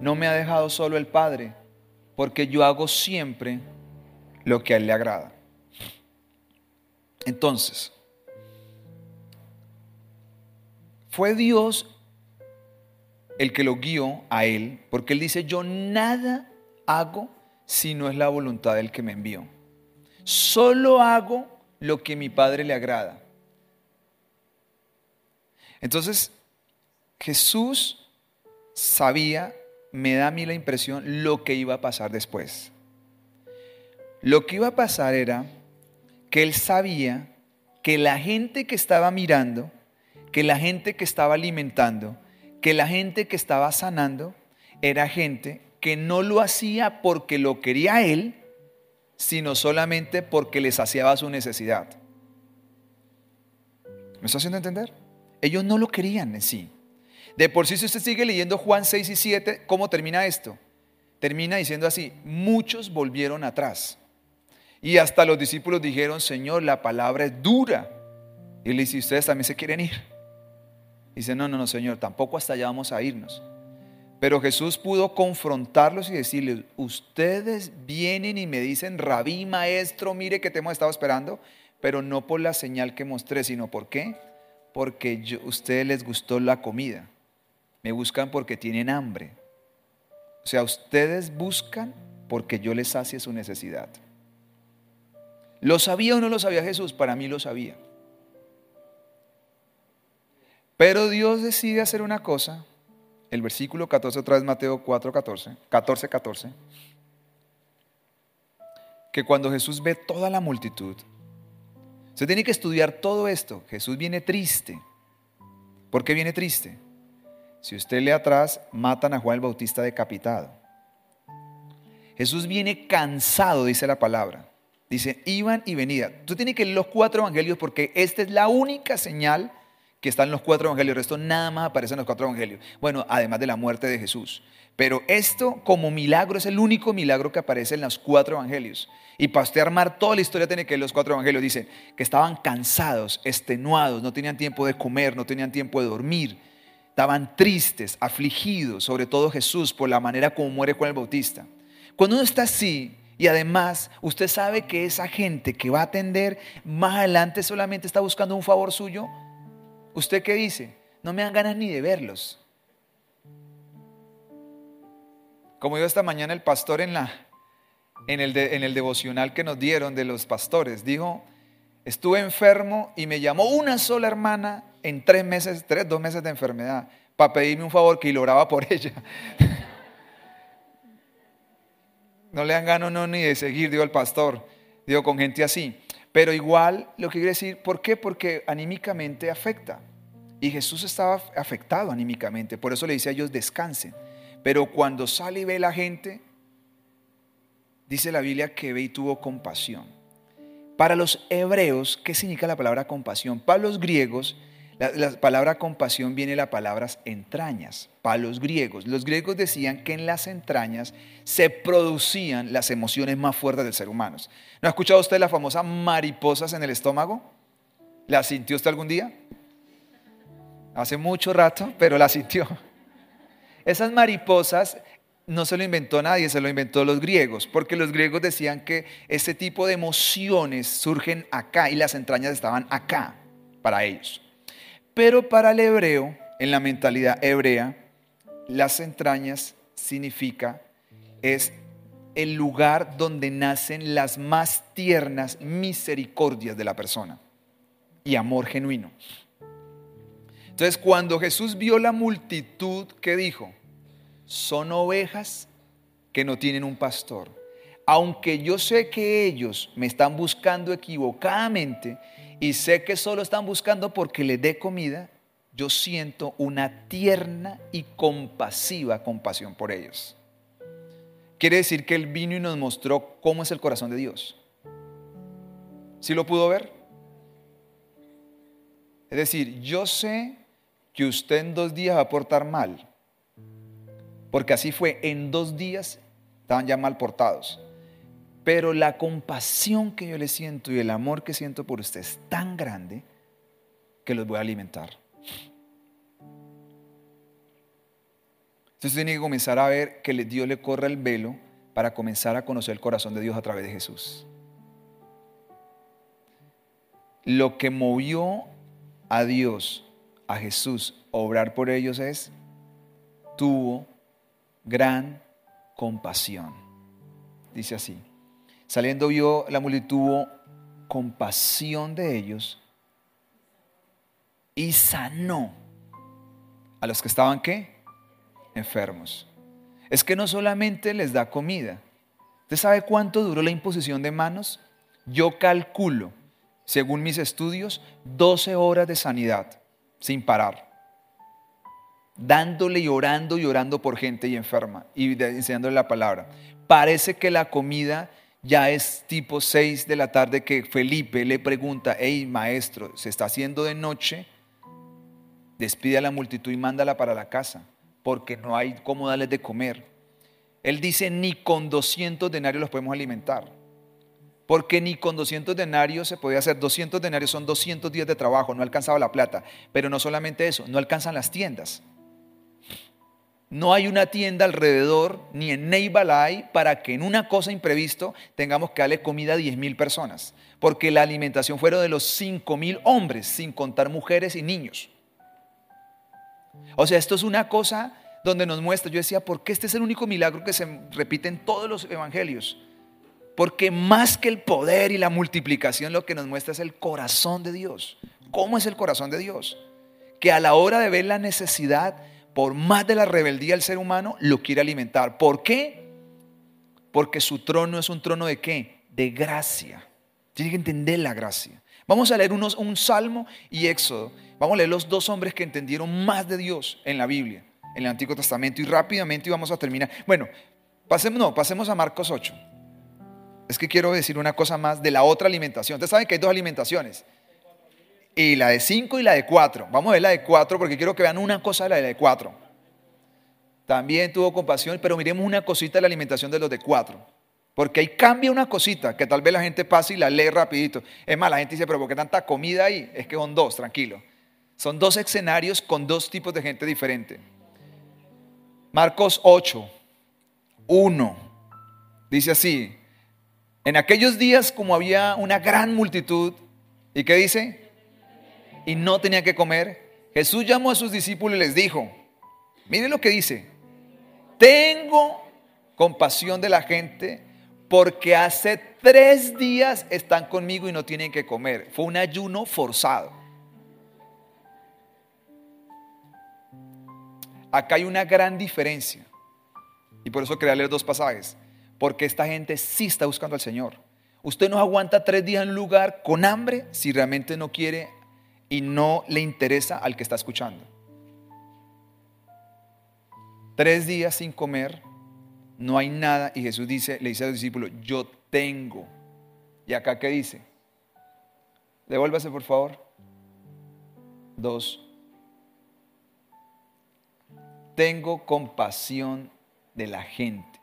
No me ha dejado solo el Padre, porque yo hago siempre lo que a Él le agrada. Entonces, fue Dios el que lo guió a él, porque él dice, yo nada hago si no es la voluntad del que me envió. Solo hago lo que mi Padre le agrada. Entonces, Jesús sabía, me da a mí la impresión, lo que iba a pasar después. Lo que iba a pasar era que él sabía que la gente que estaba mirando, que la gente que estaba alimentando, que la gente que estaba sanando era gente que no lo hacía porque lo quería él, sino solamente porque les saciaba su necesidad. ¿Me está haciendo entender? Ellos no lo querían en sí. De por sí, si usted sigue leyendo Juan 6 y 7, ¿cómo termina esto? Termina diciendo así, muchos volvieron atrás. Y hasta los discípulos dijeron, Señor, la palabra es dura. Y él dice, ustedes también se quieren ir. Dice, no, no, no, Señor, tampoco hasta allá vamos a irnos. Pero Jesús pudo confrontarlos y decirles, ustedes vienen y me dicen, rabí, maestro, mire que te hemos estado esperando, pero no por la señal que mostré, sino por qué? Porque a ustedes les gustó la comida. Me buscan porque tienen hambre. O sea, ustedes buscan porque yo les sacie su necesidad. ¿Lo sabía o no lo sabía Jesús? Para mí lo sabía. Pero Dios decide hacer una cosa, el versículo 14, otra vez Mateo 4, 14, 14, 14, que cuando Jesús ve toda la multitud, se tiene que estudiar todo esto. Jesús viene triste. ¿Por qué viene triste? Si usted lee atrás, matan a Juan el Bautista decapitado. Jesús viene cansado, dice la palabra. Dice, iban y venida. Tú tienes que leer los cuatro evangelios porque esta es la única señal que están en los cuatro evangelios. El resto nada más aparece en los cuatro evangelios. Bueno, además de la muerte de Jesús. Pero esto como milagro es el único milagro que aparece en los cuatro evangelios. Y para usted armar toda la historia tiene que los cuatro evangelios. Dicen que estaban cansados, extenuados, no tenían tiempo de comer, no tenían tiempo de dormir. Estaban tristes, afligidos, sobre todo Jesús, por la manera como muere Juan el Bautista. Cuando uno está así, y además, usted sabe que esa gente que va a atender más adelante solamente está buscando un favor suyo, ¿Usted qué dice? No me dan ganas ni de verlos. Como dijo esta mañana el pastor en la, en el, en el devocional que nos dieron de los pastores. Dijo, estuve enfermo y me llamó una sola hermana en tres meses, tres, dos meses de enfermedad, para pedirme un favor que lo oraba por ella. no le dan ganas no ni de seguir, digo el pastor, digo con gente así. Pero igual lo que quiero decir, ¿por qué? Porque anímicamente afecta. Y Jesús estaba afectado anímicamente, por eso le dice a ellos descansen. Pero cuando sale y ve la gente, dice la Biblia que ve y tuvo compasión. Para los hebreos, ¿qué significa la palabra compasión? Para los griegos, la, palabra compasión viene de las palabras entrañas. Para los griegos, los griegos decían que en las entrañas se producían las emociones más fuertes del ser humano. ¿No ha escuchado usted las famosas mariposas en el estómago? ¿La sintió usted algún día? Hace mucho rato, pero la sintió. Esas mariposas no se lo inventó nadie, se lo inventó los griegos, porque los griegos decían que ese tipo de emociones surgen acá y las entrañas estaban acá para ellos. Pero para el hebreo, en la mentalidad hebrea, las entrañas significa es el lugar donde nacen las más tiernas misericordias de la persona y amor genuino. Entonces, cuando Jesús vio la multitud, ¿qué dijo? Son ovejas que no tienen un pastor. Aunque yo sé que ellos me están buscando equivocadamente y sé que solo están buscando porque les dé comida, yo siento una tierna y compasiva compasión por ellos. Quiere decir que Él vino y nos mostró cómo es el corazón de Dios. ¿Sí lo pudo ver? Es decir, yo sé que usted en dos días va a portar mal. Porque así fue, en dos días estaban ya mal portados. Pero la compasión que yo le siento y el amor que siento por usted es tan grande que los voy a alimentar. Entonces tiene que comenzar a ver que Dios le corre el velo para comenzar a conocer el corazón de Dios a través de Jesús. Lo que movió a Dios a Jesús obrar por ellos es, tuvo gran compasión. Dice así, saliendo vio la multitud, compasión de ellos y sanó a los que estaban qué? Enfermos. Es que no solamente les da comida. ¿Usted sabe cuánto duró la imposición de manos? Yo calculo, según mis estudios, 12 horas de sanidad sin parar, dándole y orando y orando por gente y enferma y enseñándole la palabra. Parece que la comida ya es tipo 6 de la tarde que Felipe le pregunta, hey maestro, se está haciendo de noche, despide a la multitud y mándala para la casa, porque no hay cómo darles de comer. Él dice, ni con 200 denarios los podemos alimentar porque ni con 200 denarios se podía hacer. 200 denarios son 200 días de trabajo, no alcanzaba la plata. Pero no solamente eso, no alcanzan las tiendas. No hay una tienda alrededor, ni en Neival hay, para que en una cosa imprevisto tengamos que darle comida a 10 mil personas. Porque la alimentación fueron de los 5 mil hombres, sin contar mujeres y niños. O sea, esto es una cosa donde nos muestra, yo decía, ¿por qué este es el único milagro que se repite en todos los evangelios? Porque más que el poder y la multiplicación, lo que nos muestra es el corazón de Dios. ¿Cómo es el corazón de Dios? Que a la hora de ver la necesidad, por más de la rebeldía del ser humano, lo quiere alimentar. ¿Por qué? Porque su trono es un trono de qué? De gracia. Tiene que entender la gracia. Vamos a leer unos, un salmo y éxodo. Vamos a leer los dos hombres que entendieron más de Dios en la Biblia, en el Antiguo Testamento. Y rápidamente vamos a terminar. Bueno, pasemos, no, pasemos a Marcos 8 es que quiero decir una cosa más de la otra alimentación. Ustedes saben que hay dos alimentaciones. Y la de 5 y la de 4. Vamos a ver la de 4 porque quiero que vean una cosa de la de 4. También tuvo compasión, pero miremos una cosita de la alimentación de los de 4. Porque ahí cambia una cosita que tal vez la gente pasa y la lee rapidito. Es más, la gente dice, pero ¿por qué tanta comida ahí? Es que son dos, tranquilo. Son dos escenarios con dos tipos de gente diferente. Marcos 8, 1. Dice así, en aquellos días, como había una gran multitud, ¿y qué dice? Y no tenía que comer, Jesús llamó a sus discípulos y les dijo, miren lo que dice, tengo compasión de la gente porque hace tres días están conmigo y no tienen que comer. Fue un ayuno forzado. Acá hay una gran diferencia. Y por eso quería leer dos pasajes. Porque esta gente sí está buscando al Señor. Usted no aguanta tres días en un lugar con hambre si realmente no quiere y no le interesa al que está escuchando. Tres días sin comer, no hay nada. Y Jesús dice, le dice a los discípulos, yo tengo. ¿Y acá qué dice? Devuélvase por favor. Dos. Tengo compasión de la gente,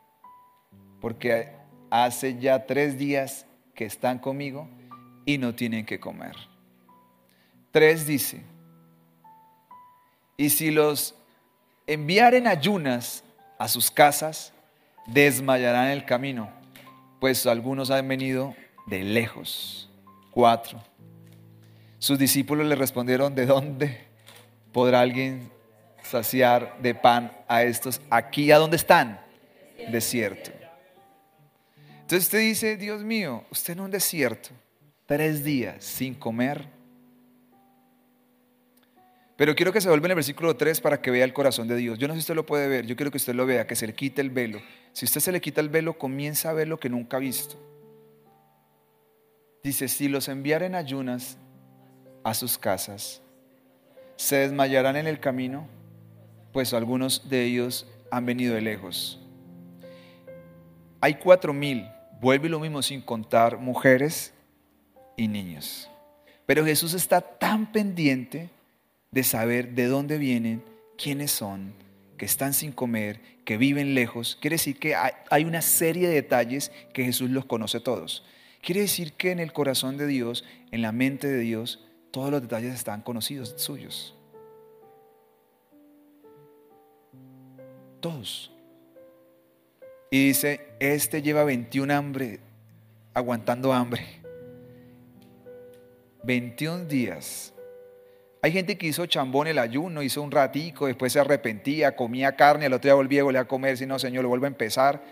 porque hace ya tres días que están conmigo y no tienen que comer. Tres dice, y si los enviaren ayunas a sus casas, desmayarán el camino, pues algunos han venido de lejos. Cuatro. Sus discípulos le respondieron, ¿de dónde podrá alguien saciar de pan a estos aquí? ¿A dónde están? Desierto. Entonces usted dice, Dios mío, usted en un desierto, tres días sin comer. Pero quiero que se vuelva en el versículo 3 para que vea el corazón de Dios. Yo no sé si usted lo puede ver, yo quiero que usted lo vea, que se le quite el velo. Si usted se le quita el velo, comienza a ver lo que nunca ha visto. Dice, si los enviaren ayunas a sus casas, se desmayarán en el camino pues algunos de ellos han venido de lejos. Hay cuatro mil, vuelve lo mismo sin contar mujeres y niños. Pero Jesús está tan pendiente de saber de dónde vienen, quiénes son, que están sin comer, que viven lejos. Quiere decir que hay una serie de detalles que Jesús los conoce todos. Quiere decir que en el corazón de Dios, en la mente de Dios, todos los detalles están conocidos suyos. Todos. Y dice, este lleva 21 hambre, aguantando hambre. 21 días. Hay gente que hizo chambón el ayuno, hizo un ratico, después se arrepentía, comía carne, al otro día volvía, volvía a comer, si no, Señor, lo vuelvo a empezar.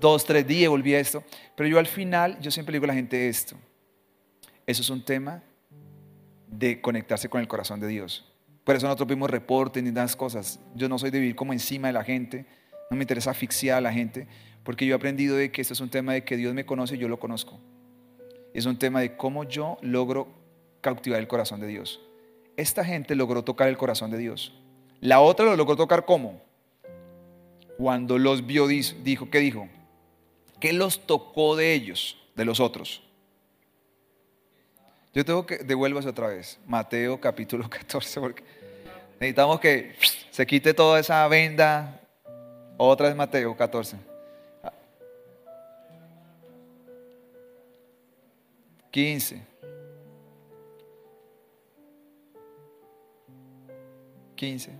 Dos, tres días volvía a esto. Pero yo al final, yo siempre digo a la gente esto. Eso es un tema de conectarse con el corazón de Dios. Por eso nosotros vimos reportes ni las cosas. Yo no soy de vivir como encima de la gente. No me interesa asfixiar a la gente. Porque yo he aprendido de que esto es un tema de que Dios me conoce y yo lo conozco. Es un tema de cómo yo logro cautivar el corazón de Dios. Esta gente logró tocar el corazón de Dios. La otra lo logró tocar cómo? Cuando los vio, dijo, ¿qué dijo? ¿Qué los tocó de ellos, de los otros? Yo tengo que devuelvas otra vez. Mateo capítulo 14, porque necesitamos que se quite toda esa venda. Otra vez Mateo 14. 15. 15.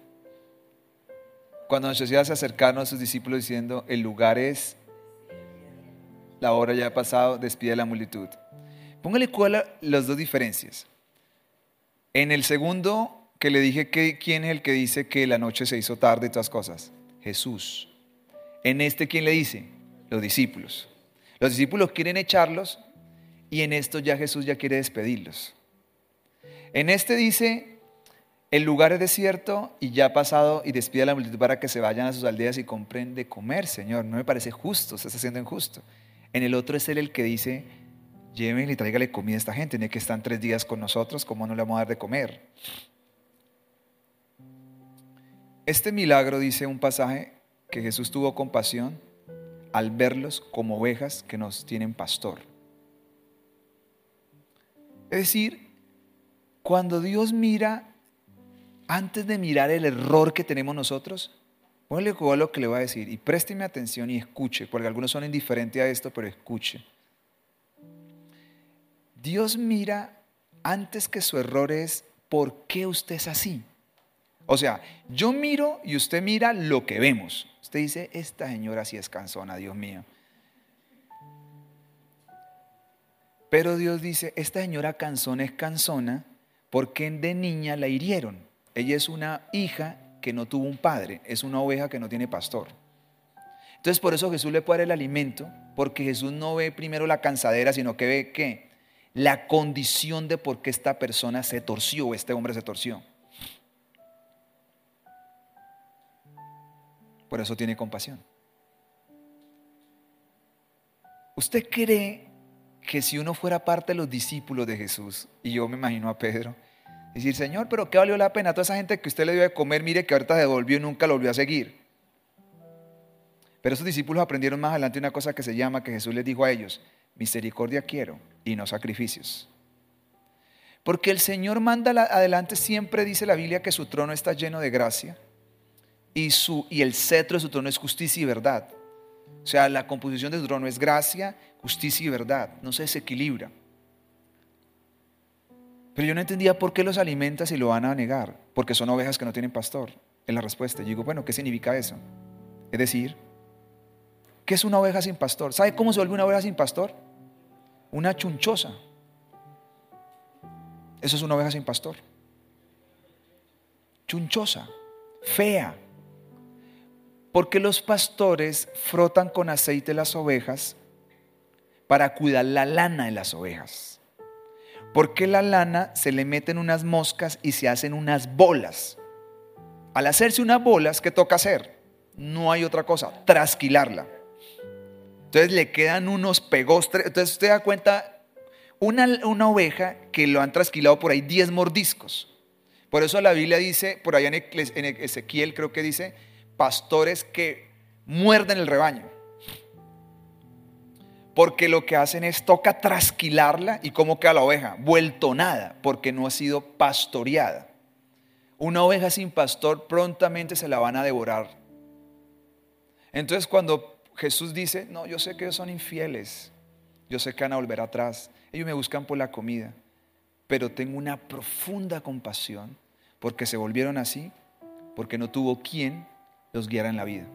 Cuando Jesús se acercaron a sus discípulos diciendo, el lugar es, la hora ya ha pasado, despide a la multitud. Póngale cuál las dos diferencias. En el segundo que le dije que quién es el que dice que la noche se hizo tarde y todas cosas. Jesús. En este quién le dice? Los discípulos. Los discípulos quieren echarlos y en esto ya Jesús ya quiere despedirlos. En este dice, el lugar es desierto y ya ha pasado y despide a la multitud para que se vayan a sus aldeas y compren de comer, Señor. No me parece justo, se está haciendo injusto. En el otro es él el que dice, llévenle y tráigale comida a esta gente, tiene que estar tres días con nosotros, ¿cómo no le vamos a dar de comer? Este milagro dice un pasaje que Jesús tuvo compasión al verlos como ovejas que nos tienen pastor. Es decir, cuando Dios mira, antes de mirar el error que tenemos nosotros, ponle a lo que le va a decir y présteme atención y escuche, porque algunos son indiferentes a esto, pero escuche. Dios mira antes que su error es por qué usted es así. O sea, yo miro y usted mira lo que vemos. Usted dice, esta señora sí es cansona, Dios mío. Pero Dios dice, esta señora cansona es cansona porque de niña la hirieron. Ella es una hija que no tuvo un padre, es una oveja que no tiene pastor. Entonces por eso Jesús le puede dar el alimento, porque Jesús no ve primero la cansadera, sino que ve que la condición de por qué esta persona se torció este hombre se torció. Por eso tiene compasión. ¿Usted cree que si uno fuera parte de los discípulos de Jesús, y yo me imagino a Pedro, decir, Señor, pero ¿qué valió la pena? Toda esa gente que usted le dio de comer, mire que ahorita se devolvió y nunca lo volvió a seguir. Pero esos discípulos aprendieron más adelante una cosa que se llama, que Jesús les dijo a ellos, misericordia quiero y no sacrificios. Porque el Señor manda adelante, siempre dice la Biblia que su trono está lleno de gracia y, su, y el cetro de su trono es justicia y verdad. O sea, la composición de su trono es gracia, justicia y verdad. No se desequilibra. Pero yo no entendía por qué los alimenta si lo van a negar. Porque son ovejas que no tienen pastor. En la respuesta. Yo digo, bueno, ¿qué significa eso? Es decir, ¿qué es una oveja sin pastor? ¿Sabe cómo se vuelve una oveja sin pastor? Una chunchosa. Eso es una oveja sin pastor. Chunchosa, fea, porque los pastores frotan con aceite las ovejas para cuidar la lana de las ovejas. Porque la lana se le meten unas moscas y se hacen unas bolas. Al hacerse unas bolas, ¿qué toca hacer? No hay otra cosa, trasquilarla. Entonces le quedan unos pegostres. Entonces usted da cuenta, una, una oveja que lo han trasquilado por ahí 10 mordiscos. Por eso la Biblia dice, por allá en Ezequiel creo que dice, pastores que muerden el rebaño. Porque lo que hacen es toca trasquilarla y cómo queda la oveja, vuelto nada, porque no ha sido pastoreada. Una oveja sin pastor prontamente se la van a devorar. Entonces cuando Jesús dice, no, yo sé que ellos son infieles, yo sé que van a volver atrás, ellos me buscan por la comida, pero tengo una profunda compasión porque se volvieron así, porque no tuvo quien los guiará en la vida.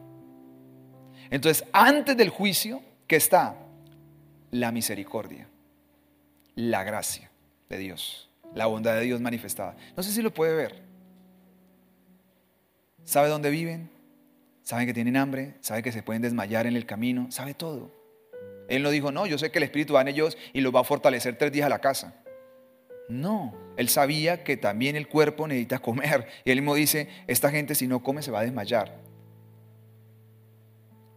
Entonces, antes del juicio, ¿qué está? La misericordia, la gracia de Dios, la bondad de Dios manifestada. No sé si lo puede ver. ¿Sabe dónde viven? ¿Saben que tienen hambre? ¿Sabe que se pueden desmayar en el camino? ¿Sabe todo? Él no dijo, no, yo sé que el Espíritu va en ellos y los va a fortalecer tres días a la casa. No, él sabía que también el cuerpo necesita comer. Y él mismo dice, esta gente si no come se va a desmayar.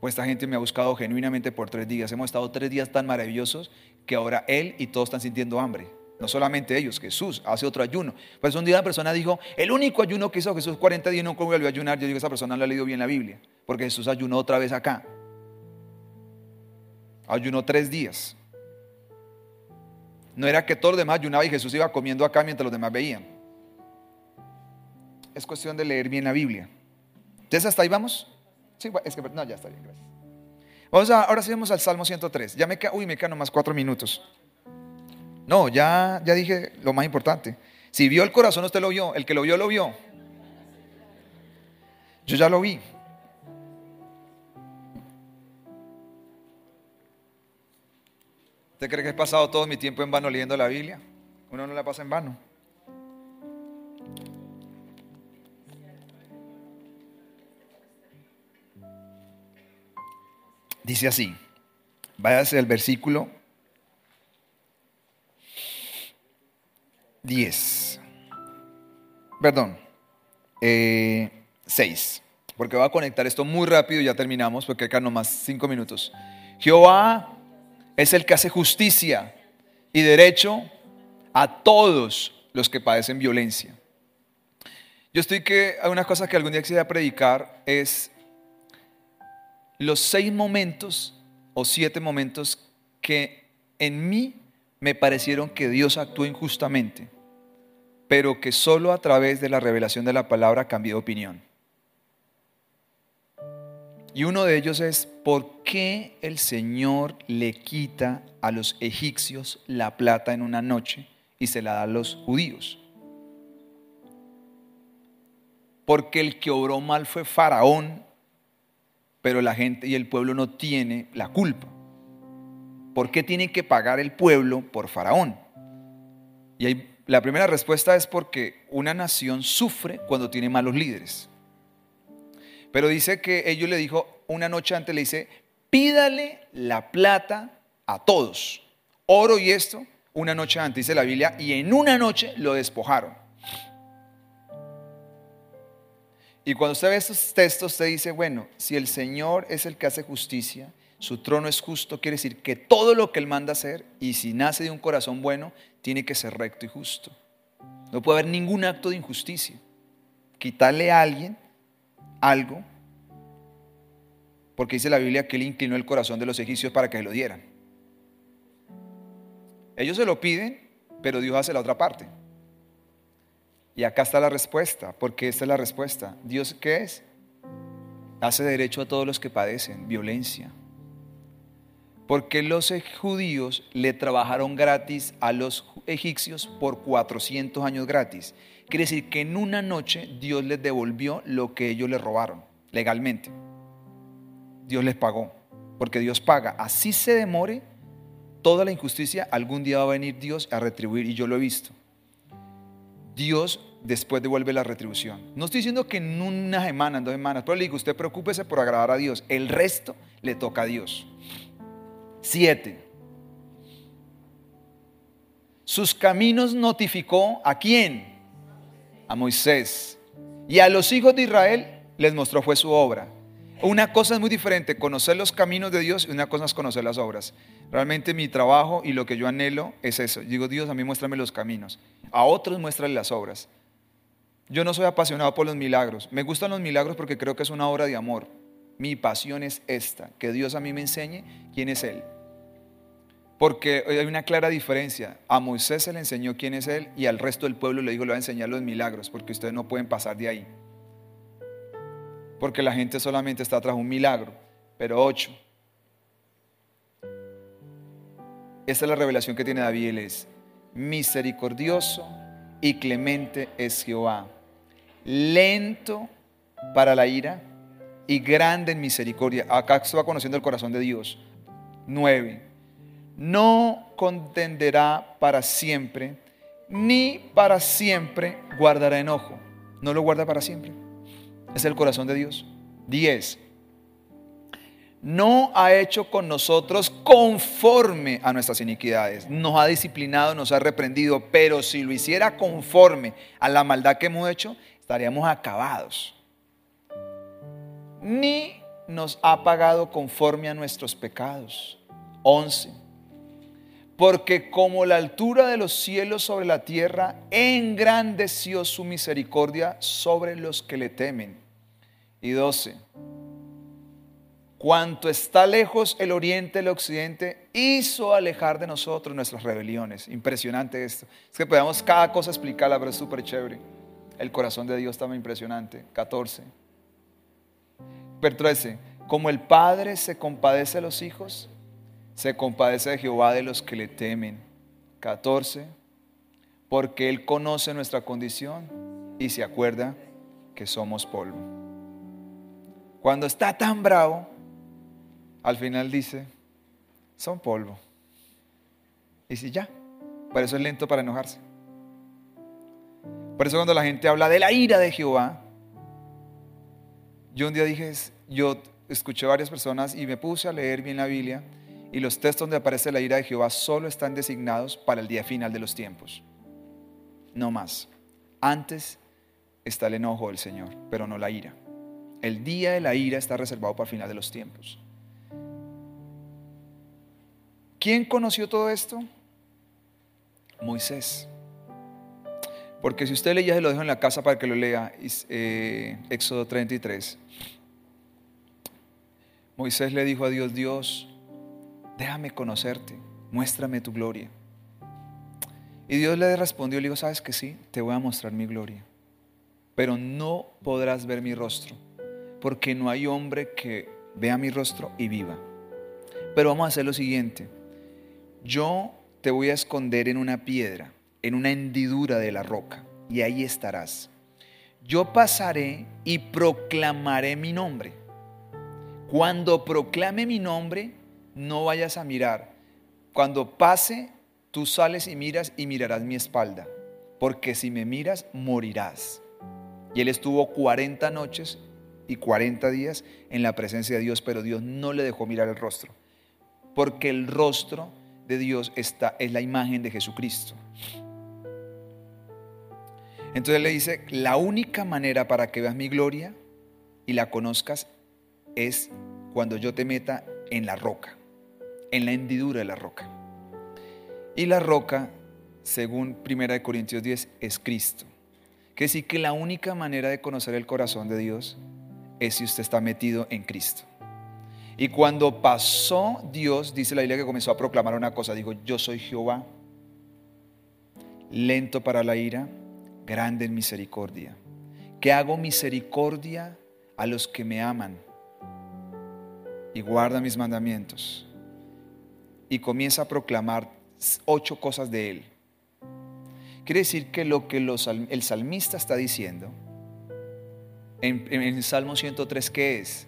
Esta gente me ha buscado genuinamente por tres días. Hemos estado tres días tan maravillosos que ahora él y todos están sintiendo hambre. No solamente ellos, Jesús hace otro ayuno. Pues un día una persona dijo, el único ayuno que hizo Jesús 40 días no volvió a ayunar. Yo digo, esa persona no ha leído bien la Biblia, porque Jesús ayunó otra vez acá. Ayunó tres días. No era que todos los demás ayunaban y Jesús iba comiendo acá mientras los demás veían. Es cuestión de leer bien la Biblia. Entonces, ¿hasta ahí vamos? Es que, no, ya está bien. Vamos a, ahora sí vamos al Salmo 103. Ya me uy, me quedan nomás cuatro minutos. No, ya, ya dije lo más importante. Si vio el corazón, usted lo vio. El que lo vio, lo vio. Yo ya lo vi. ¿Usted cree que he pasado todo mi tiempo en vano leyendo la Biblia? Uno no la pasa en vano. Dice así, váyase al versículo 10. Perdón, 6. Eh, porque voy a conectar esto muy rápido y ya terminamos, porque acá nomás 5 minutos. Jehová es el que hace justicia y derecho a todos los que padecen violencia. Yo estoy que, hay una cosa que algún día quisiera predicar es los seis momentos o siete momentos que en mí me parecieron que Dios actuó injustamente, pero que solo a través de la revelación de la palabra cambié de opinión. Y uno de ellos es, ¿por qué el Señor le quita a los egipcios la plata en una noche y se la da a los judíos? Porque el que obró mal fue Faraón pero la gente y el pueblo no tiene la culpa. ¿Por qué tiene que pagar el pueblo por Faraón? Y la primera respuesta es porque una nación sufre cuando tiene malos líderes. Pero dice que ellos le dijo, una noche antes le dice, pídale la plata a todos, oro y esto, una noche antes, dice la Biblia, y en una noche lo despojaron. Y cuando usted ve estos textos, usted dice, bueno, si el Señor es el que hace justicia, su trono es justo, quiere decir que todo lo que Él manda hacer, y si nace de un corazón bueno, tiene que ser recto y justo. No puede haber ningún acto de injusticia. Quitarle a alguien algo, porque dice la Biblia que Él inclinó el corazón de los egipcios para que se lo dieran. Ellos se lo piden, pero Dios hace la otra parte. Y acá está la respuesta, porque esta es la respuesta. Dios, ¿qué es? Hace derecho a todos los que padecen violencia. Porque los judíos le trabajaron gratis a los egipcios por 400 años gratis. Quiere decir que en una noche Dios les devolvió lo que ellos le robaron legalmente. Dios les pagó, porque Dios paga. Así se demore toda la injusticia, algún día va a venir Dios a retribuir, y yo lo he visto. Dios después devuelve la retribución. No estoy diciendo que en una semana, en dos semanas, pero le digo, usted preocúpese por agradar a Dios. El resto le toca a Dios. Siete. Sus caminos notificó a quién? A Moisés. Y a los hijos de Israel les mostró fue su obra. Una cosa es muy diferente, conocer los caminos de Dios y una cosa es conocer las obras. Realmente mi trabajo y lo que yo anhelo es eso. Digo, Dios, a mí muéstrame los caminos. A otros muéstrale las obras. Yo no soy apasionado por los milagros. Me gustan los milagros porque creo que es una obra de amor. Mi pasión es esta, que Dios a mí me enseñe quién es Él. Porque hay una clara diferencia. A Moisés se le enseñó quién es Él y al resto del pueblo le dijo, le va a enseñar los milagros, porque ustedes no pueden pasar de ahí. Porque la gente solamente está tras un milagro, pero ocho. Esta es la revelación que tiene David, misericordioso y clemente es Jehová, lento para la ira y grande en misericordia. Acá se va conociendo el corazón de Dios. Nueve. No contenderá para siempre, ni para siempre guardará enojo. No lo guarda para siempre. Es el corazón de Dios. Diez no ha hecho con nosotros conforme a nuestras iniquidades. Nos ha disciplinado, nos ha reprendido, pero si lo hiciera conforme a la maldad que hemos hecho, estaríamos acabados. Ni nos ha pagado conforme a nuestros pecados. 11. Porque como la altura de los cielos sobre la tierra, engrandeció su misericordia sobre los que le temen. Y 12 cuanto está lejos el oriente del occidente, hizo alejar de nosotros nuestras rebeliones. Impresionante esto. Es que podemos cada cosa explicarla, pero es súper chévere. El corazón de Dios muy impresionante. 14. Pero 13. Como el Padre se compadece de los hijos, se compadece de Jehová de los que le temen. 14. Porque Él conoce nuestra condición y se acuerda que somos polvo. Cuando está tan bravo, al final dice, son polvo. Y si ya, por eso es lento para enojarse. Por eso cuando la gente habla de la ira de Jehová, yo un día dije, yo escuché varias personas y me puse a leer bien la Biblia y los textos donde aparece la ira de Jehová solo están designados para el día final de los tiempos. No más. Antes está el enojo del Señor, pero no la ira. El día de la ira está reservado para el final de los tiempos. ¿Quién conoció todo esto? Moisés. Porque si usted leía, se lo dejo en la casa para que lo lea, eh, Éxodo 33. Moisés le dijo a Dios, Dios, déjame conocerte, muéstrame tu gloria. Y Dios le respondió, le dijo, sabes que sí, te voy a mostrar mi gloria, pero no podrás ver mi rostro, porque no hay hombre que vea mi rostro y viva. Pero vamos a hacer lo siguiente, yo te voy a esconder en una piedra, en una hendidura de la roca, y ahí estarás. Yo pasaré y proclamaré mi nombre. Cuando proclame mi nombre, no vayas a mirar. Cuando pase, tú sales y miras y mirarás mi espalda, porque si me miras, morirás. Y él estuvo 40 noches y 40 días en la presencia de Dios, pero Dios no le dejó mirar el rostro, porque el rostro de Dios está, es la imagen de Jesucristo. Entonces le dice, la única manera para que veas mi gloria y la conozcas es cuando yo te meta en la roca, en la hendidura de la roca. Y la roca, según 1 Corintios 10, es Cristo. Que sí que la única manera de conocer el corazón de Dios es si usted está metido en Cristo. Y cuando pasó Dios, dice la Biblia que comenzó a proclamar una cosa, dijo, yo soy Jehová, lento para la ira, grande en misericordia, que hago misericordia a los que me aman y guarda mis mandamientos. Y comienza a proclamar ocho cosas de Él. Quiere decir que lo que el salmista está diciendo en, el Salmo 103, ¿qué es?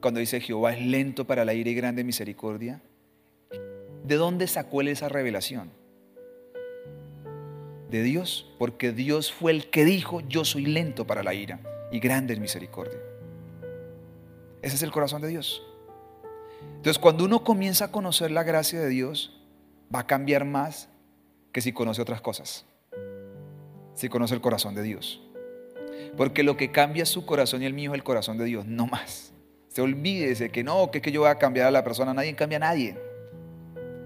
Cuando dice Jehová es lento para la ira y grande misericordia. ¿De dónde sacó él esa revelación? De Dios, porque Dios fue el que dijo, yo soy lento para la ira y grande en misericordia. Ese es el corazón de Dios. Entonces, cuando uno comienza a conocer la gracia de Dios, va a cambiar más que si conoce otras cosas. Si conoce el corazón de Dios. Porque lo que cambia su corazón y el mío es el corazón de Dios, no más. Se olvídese que no, que, que yo voy a cambiar a la persona, nadie cambia a nadie.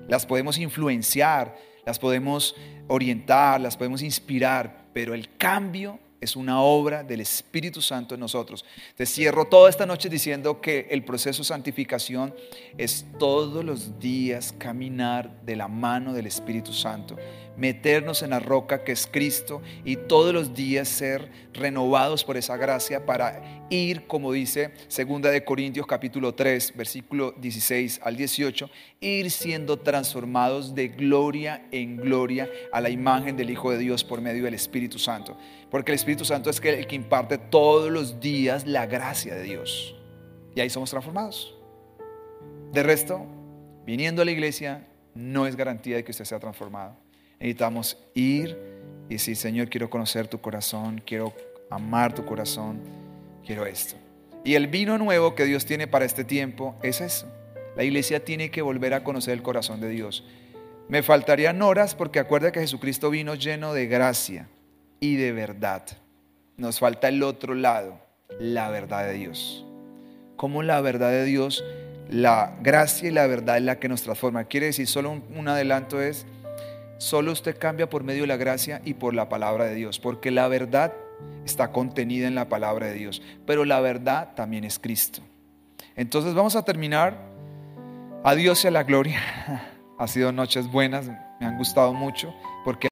Las podemos influenciar, las podemos orientar, las podemos inspirar, pero el cambio es una obra del Espíritu Santo en nosotros. Te cierro toda esta noche diciendo que el proceso de santificación es todos los días caminar de la mano del Espíritu Santo meternos en la roca que es Cristo y todos los días ser renovados por esa gracia para ir, como dice segunda de Corintios capítulo 3, versículo 16 al 18, ir siendo transformados de gloria en gloria a la imagen del Hijo de Dios por medio del Espíritu Santo. Porque el Espíritu Santo es el que imparte todos los días la gracia de Dios. Y ahí somos transformados. De resto, viniendo a la iglesia no es garantía de que usted sea transformado. Necesitamos ir y decir, Señor, quiero conocer tu corazón, quiero amar tu corazón, quiero esto. Y el vino nuevo que Dios tiene para este tiempo es eso. La iglesia tiene que volver a conocer el corazón de Dios. Me faltarían horas porque acuerda que Jesucristo vino lleno de gracia y de verdad. Nos falta el otro lado, la verdad de Dios. Como la verdad de Dios, la gracia y la verdad es la que nos transforma. Quiere decir, solo un, un adelanto es, Solo usted cambia por medio de la gracia y por la palabra de Dios, porque la verdad está contenida en la palabra de Dios, pero la verdad también es Cristo. Entonces vamos a terminar. A Dios y a la gloria. Ha sido noches buenas, me han gustado mucho, porque